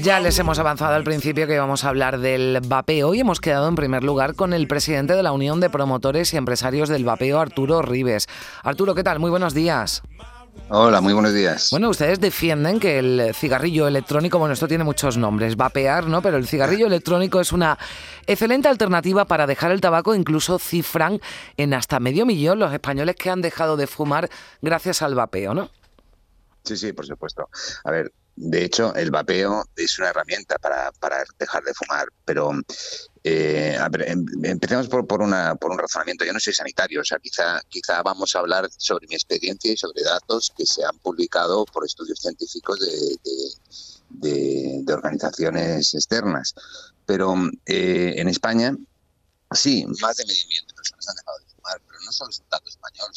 Ya les hemos avanzado al principio que íbamos a hablar del vapeo y hemos quedado en primer lugar con el presidente de la Unión de Promotores y Empresarios del Vapeo, Arturo Rives. Arturo, ¿qué tal? Muy buenos días. Hola, muy buenos días. Bueno, ustedes defienden que el cigarrillo electrónico, bueno, esto tiene muchos nombres, vapear, ¿no? Pero el cigarrillo electrónico es una excelente alternativa para dejar el tabaco, incluso cifran en hasta medio millón los españoles que han dejado de fumar gracias al vapeo, ¿no? Sí, sí, por supuesto. A ver, de hecho, el vapeo es una herramienta para, dejar de fumar, pero eh, em, empecemos por, por, una, por un razonamiento. Yo no soy sanitario, o sea, quizá, quizá vamos a hablar sobre mi experiencia y sobre datos que se han publicado por estudios científicos de, de, organizaciones externas. Pero eh, en España, sí, más de medio millón de personas han dejado de fumar, pero no solo es un dato español,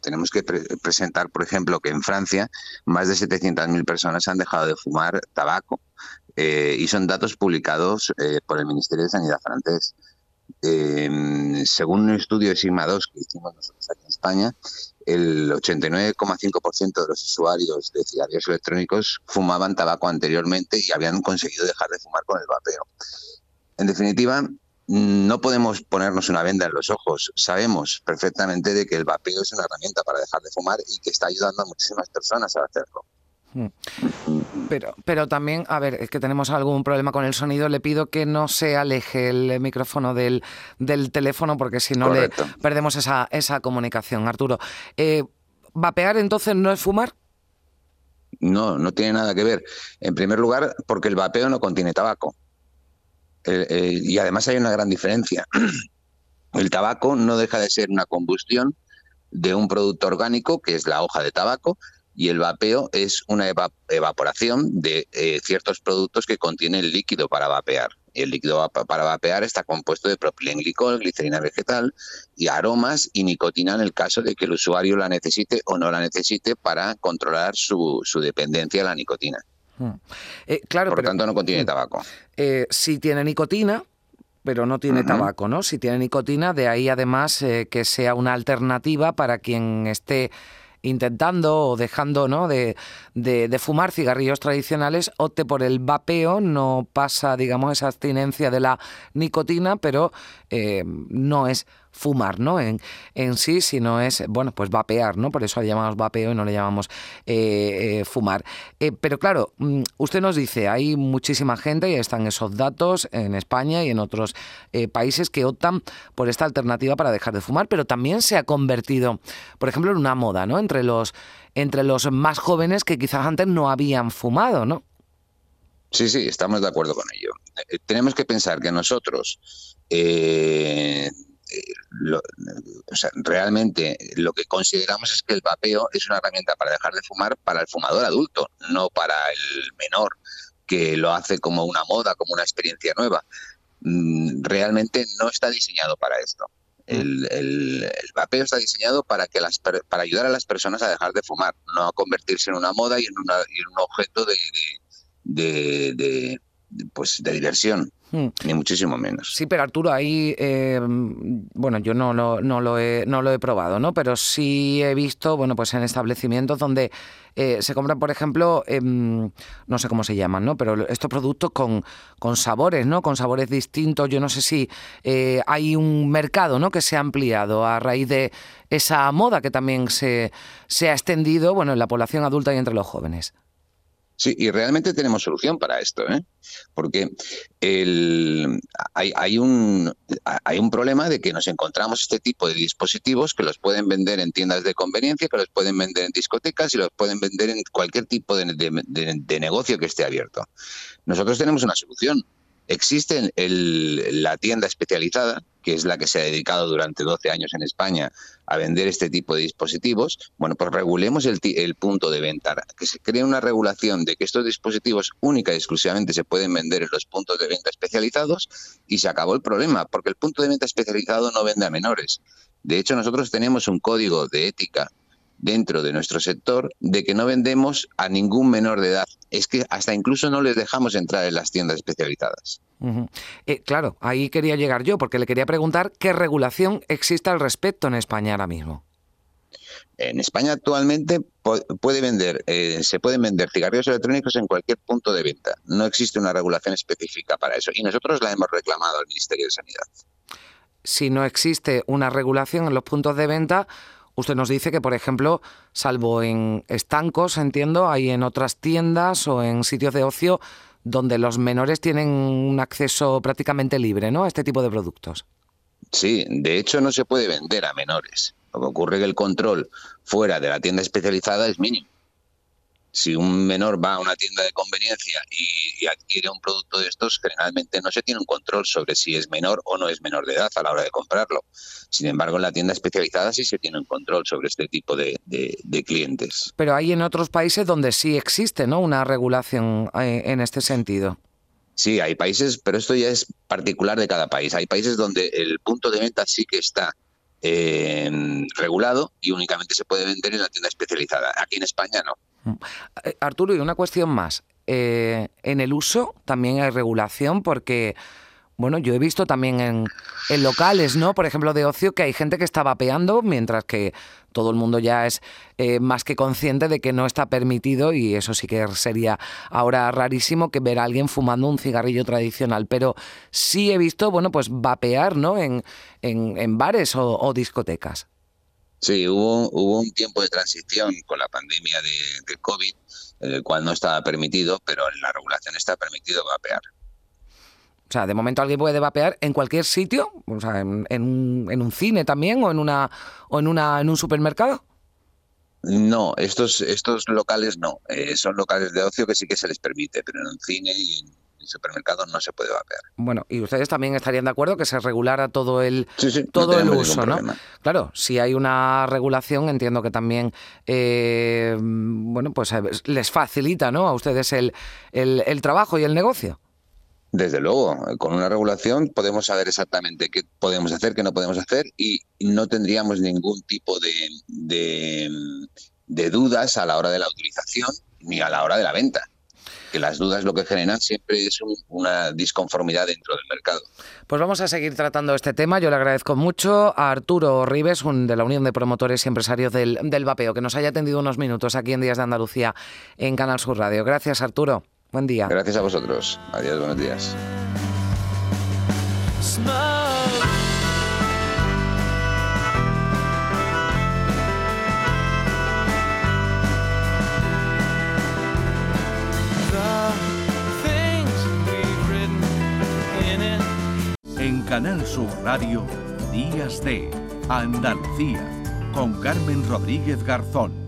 tenemos que presentar, por ejemplo, que en Francia más de 700.000 personas han dejado de fumar tabaco eh, y son datos publicados eh, por el Ministerio de Sanidad francés. Em, según un estudio de Sigma 2 que hicimos nosotros aquí en España, el 89,5% de los usuarios de cigarrillos electrónicos fumaban tabaco anteriormente y habían conseguido dejar de fumar con el vapeo. En definitiva, no podemos ponernos una venda en los ojos. Sabemos perfectamente de que el vapeo es una herramienta para dejar de fumar y que está ayudando a muchísimas personas a hacerlo. Hmm. Pero, pero también, a ver, es que tenemos algún problema con el sonido. Le pido que no se aleje el micrófono del, del teléfono porque si no le perdemos esa, esa comunicación. Arturo, eh, ¿vapear entonces no es fumar? No, no tiene nada que ver. En primer lugar, porque el vapeo no contiene tabaco. Eh, eh, y además hay una gran diferencia. El tabaco no deja de ser una combustión de un producto orgánico, que es la hoja de tabaco, y el vapeo es una evaporación de eh, ciertos productos que contienen líquido para vapear. El líquido para vapear está compuesto de propilenglicol, glicerina vegetal y aromas y nicotina en el caso de que el usuario la necesite o no la necesite para controlar su, su dependencia a la nicotina. Hmm. Eh, claro, Por lo tanto, no contiene hmm. tabaco. Eh, si tiene nicotina, pero no tiene tabaco, ¿no? Si tiene nicotina, de ahí además eh, que sea una alternativa para quien esté intentando o dejando ¿no? de, de, fumar cigarrillos tradicionales, opte por el vapeo, no pasa, digamos, esa abstinencia de la nicotina, pero no es fumar, ¿no? En, en sí, sino es, bueno, pues vapear, ¿no? Por eso le llamamos vapeo y no le llamamos eh, eh, fumar. Eh, pero claro, mm, usted nos dice, hay muchísima gente, y están esos datos en España y en otros países que optan por esta alternativa para dejar de fumar, pero también se ha convertido, por ejemplo, en una moda, ¿no? Entre los, entre los más jóvenes que quizás antes no habían fumado, ¿no? Sí, sí, estamos de acuerdo con ello. tenemos que pensar que nosotros lo, o sea, realmente lo que consideramos es que el vapeo es una herramienta para dejar de fumar para el fumador adulto, no para el menor, que lo hace como una moda, como una experiencia nueva. Mm, realmente no está diseñado para esto. Mm. El, vapeo está diseñado para que las para ayudar a las personas a dejar de fumar, no a convertirse en una moda y en, una, un objeto de, de, pues de diversión. Hmm. Ni muchísimo menos. Sí, pero Arturo, ahí, eh, bueno, yo no lo, no, lo he, no lo he probado, ¿no? Pero sí he visto, bueno, pues en establecimientos donde eh, se compran, por ejemplo, em, no sé cómo se llaman, ¿no? Pero estos productos con, con sabores, ¿no? Con sabores distintos. Yo no sé si eh, hay un mercado, ¿no? Que se ha ampliado a raíz de esa moda que también se, se ha extendido, bueno, en la población adulta y entre los jóvenes. Sí, y realmente tenemos solución para esto, ¿eh? porque el, hay, hay, un, hay un problema de que nos encontramos este tipo de dispositivos que los pueden vender en tiendas de conveniencia, que los pueden vender en discotecas y los pueden vender en cualquier tipo de, de negocio que esté abierto. Nosotros tenemos una solución. Existe el, la tienda especializada, que es la que se ha dedicado durante 12 años en España a vender este tipo de dispositivos. Bueno, pues regulemos el, el punto de venta, que se cree una regulación de que estos dispositivos única y exclusivamente se pueden vender en los puntos de venta especializados y se acabó el problema, porque el punto de venta especializado no vende a menores De hecho, nosotros tenemos un código de ética dentro de nuestro sector de que no vendemos a ningún menor de edad. Es que hasta incluso no les dejamos entrar en las tiendas especializadas. Eh, claro, ahí quería llegar yo, porque le quería preguntar qué regulación existe al respecto en España ahora mismo. En España actualmente puede vender, eh, se pueden vender cigarrillos electrónicos en cualquier punto de venta. No existe una regulación específica para eso y nosotros la hemos reclamado al Ministerio de Sanidad. Si no existe una regulación en los puntos de venta, usted nos dice que, por ejemplo, salvo en estancos, entiendo, hay en otras tiendas o en sitios de ocio donde los menores tienen un acceso prácticamente libre, ¿no? A este tipo de productos. Sí, de hecho no se puede vender a menores. Lo que ocurre es que el control fuera de la tienda especializada es mínimo. Si un menor va a una tienda de conveniencia y, adquiere un producto de estos, generalmente no se tiene un control sobre si es menor o no es menor de edad a la hora de comprarlo. Sin embargo, en la tienda especializada sí se tiene un control sobre este tipo de, clientes. Pero hay en otros países donde sí existe ¿no? una regulación eh, en este sentido. Sí, hay países, pero esto ya es particular de cada país. Hay países donde el punto de venta sí que está eh, regulado y únicamente se puede vender en la tienda especializada. Aquí en España no. Eh, Arturo, y una cuestión más. Eh, en el uso también hay regulación porque bueno, yo he visto también en, locales, ¿no? Por ejemplo, de ocio, que hay gente que está vapeando, mientras que todo el mundo ya es eh, más que consciente de que no está permitido, y eso sí que sería ahora rarísimo que ver a alguien fumando un cigarrillo tradicional. Pero sí he visto, bueno, pues vapear, ¿no? En, en, bares o, discotecas. Sí, hubo, hubo un tiempo de transición con la pandemia de, de COVID, en el cual no estaba permitido, pero en la regulación está permitido vapear. O sea, de momento alguien puede vapear en cualquier sitio, o sea, en, un, cine también o en una o en una en un supermercado. No, estos estos locales no, eh, son locales de ocio que sí que se les permite, pero en un cine y en, supermercados no se puede vapear. Bueno, y ustedes también estarían de acuerdo que se regulara todo el todo el uso, ¿no? Claro, si hay una regulación, entiendo que también eh, bueno, pues eh, les facilita, ¿no? A ustedes el, el trabajo y el negocio. Desde luego, con una regulación podemos saber exactamente qué podemos hacer, qué no podemos hacer y no tendríamos ningún tipo de, de, dudas a la hora de la utilización ni a la hora de la venta que las dudas lo que generan siempre es una disconformidad dentro del mercado. Pues vamos a seguir tratando este tema. Yo le agradezco mucho a Arturo Rives, un de la Unión de Promotores y Empresarios del, del Vapeo, que nos haya atendido unos minutos aquí en Días de Andalucía en Canal Sur Radio. Gracias, Arturo. Buen día. Gracias a vosotros. Adiós, buenos días. Canal Sur Radio, Días de Andalucía, con Carmen Rodríguez Garzón.